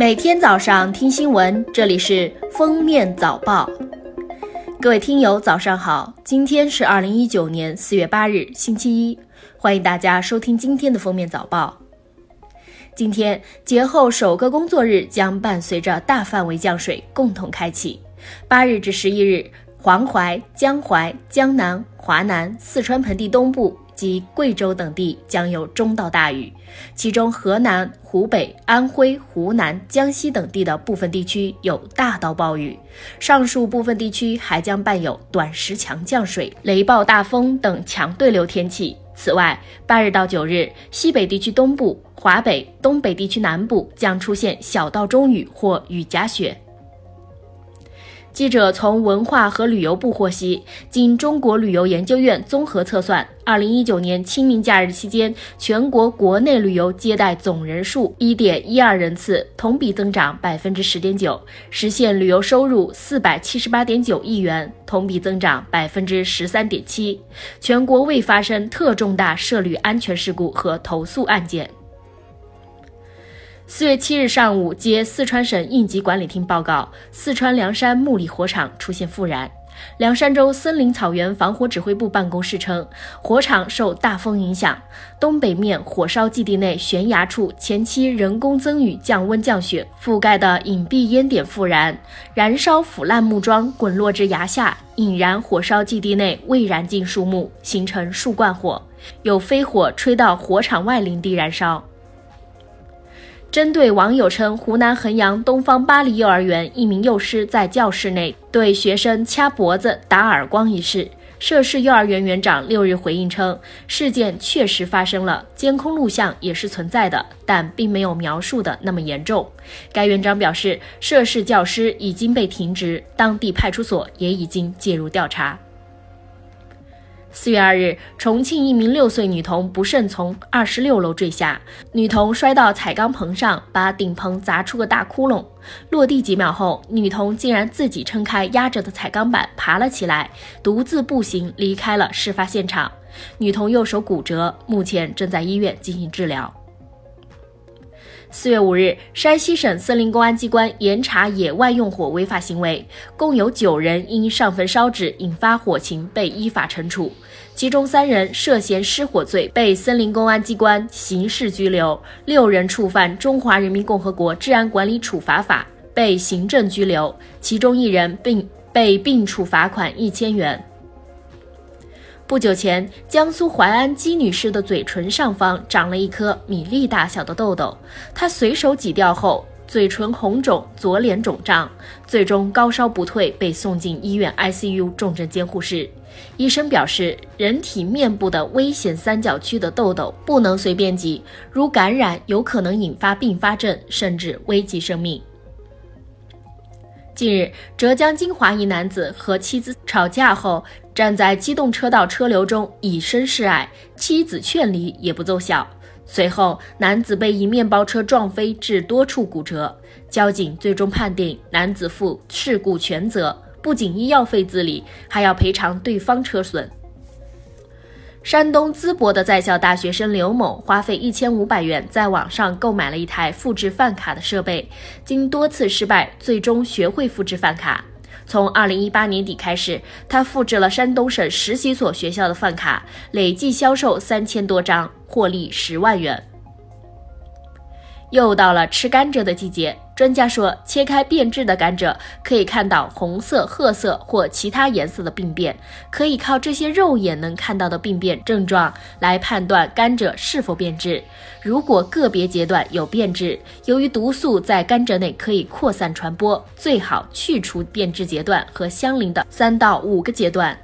每天早上听新闻，这里是封面早报。各位听友，早上好！今天是二零一九年四月八日，星期一，欢迎大家收听今天的封面早报。今天节后首个工作日将伴随着大范围降水共同开启，八日至十一日，黄淮、江淮、江南、华南、四川盆地东部。及贵州等地将有中到大雨，其中河南、湖北、安徽、湖南、江西等地的部分地区有大到暴雨，上述部分地区还将伴有短时强降水、雷暴大风等强对流天气。此外，八日到九日，西北地区东部、华北、东北地区南部将出现小到中雨或雨夹雪。记者从文化和旅游部获悉，经中国旅游研究院综合测算，二零一九年清明假日期间，全国国内旅游接待总人数一点一二人次，同比增长百分之十点九，实现旅游收入四百七十八点九亿元，同比增长百分之十三点七。全国未发生特重大涉旅安全事故和投诉案件。四月七日上午，接四川省应急管理厅报告，四川凉山木里火场出现复燃。凉山州森林草原防火指挥部办公室称，火场受大风影响，东北面火烧基地内悬崖处前期人工增雨降温降雪覆盖的隐蔽烟点复燃，燃烧腐烂木桩滚落至崖下，引燃火烧基地内未燃尽树木，形成树冠火，有飞火吹到火场外林地燃烧。针对网友称湖南衡阳东方巴黎幼儿园一名幼师在教室内对学生掐脖子、打耳光一事，涉事幼儿园园长六日回应称，事件确实发生了，监控录像也是存在的，但并没有描述的那么严重。该园长表示，涉事教师已经被停职，当地派出所也已经介入调查。四月二日，重庆一名六岁女童不慎从二十六楼坠下，女童摔到彩钢棚上，把顶棚砸出个大窟窿。落地几秒后，女童竟然自己撑开压着的彩钢板，爬了起来，独自步行离开了事发现场。女童右手骨折，目前正在医院进行治疗。四月五日，山西省森林公安机关严查野外用火违法行为，共有九人因上坟烧纸引发火情被依法惩处，其中三人涉嫌失火罪被森林公安机关刑事拘留，六人触犯《中华人民共和国治安管理处罚法》被行政拘留，其中一人并被并处罚款一千元。不久前，江苏淮安姬女士的嘴唇上方长了一颗米粒大小的痘痘，她随手挤掉后，嘴唇红肿，左脸肿胀，最终高烧不退，被送进医院 ICU 重症监护室。医生表示，人体面部的危险三角区的痘痘不能随便挤，如感染，有可能引发并发症，甚至危及生命。近日，浙江金华一男子和妻子吵架后，站在机动车道车流中以身示爱，妻子劝离也不奏效。随后，男子被一面包车撞飞，致多处骨折。交警最终判定男子负事故全责，不仅医药费自理，还要赔偿对方车损。山东淄博的在校大学生刘某花费一千五百元在网上购买了一台复制饭卡的设备，经多次失败，最终学会复制饭卡。从二零一八年底开始，他复制了山东省十几所学校的饭卡，累计销售三千多张，获利十万元。又到了吃甘蔗的季节。专家说，切开变质的甘蔗可以看到红色、褐色或其他颜色的病变，可以靠这些肉眼能看到的病变症状来判断甘蔗是否变质。如果个别阶段有变质，由于毒素在甘蔗内可以扩散传播，最好去除变质阶段和相邻的三到五个阶段。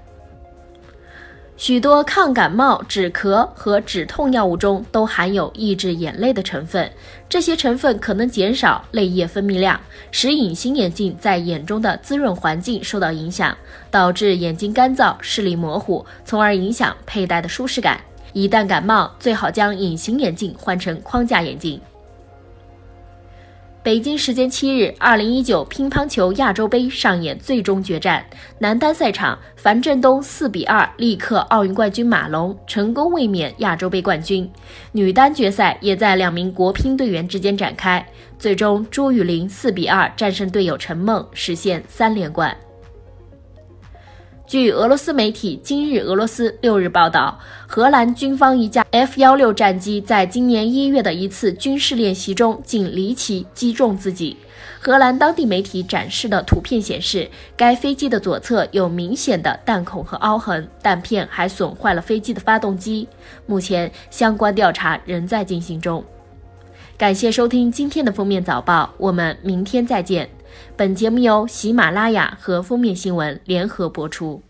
许多抗感冒、止咳和止痛药物中都含有抑制眼泪的成分，这些成分可能减少泪液分泌量，使隐形眼镜在眼中的滋润环境受到影响，导致眼睛干燥、视力模糊，从而影响佩戴的舒适感。一旦感冒，最好将隐形眼镜换成框架眼镜。北京时间七日，二零一九乒乓球亚洲杯上演最终决战。男单赛场，樊振东四比二力克奥运冠军马龙，成功卫冕亚洲杯冠军。女单决赛也在两名国乒队员之间展开，最终朱雨玲四比二战胜队友陈梦，实现三连冠。据俄罗斯媒体《今日俄罗斯》六日报道，荷兰军方一架 F 幺六战机在今年一月的一次军事练习中竟离奇击中自己。荷兰当地媒体展示的图片显示，该飞机的左侧有明显的弹孔和凹痕，弹片还损坏了飞机的发动机。目前，相关调查仍在进行中。感谢收听今天的封面早报，我们明天再见。本节目由喜马拉雅和封面新闻联合播出。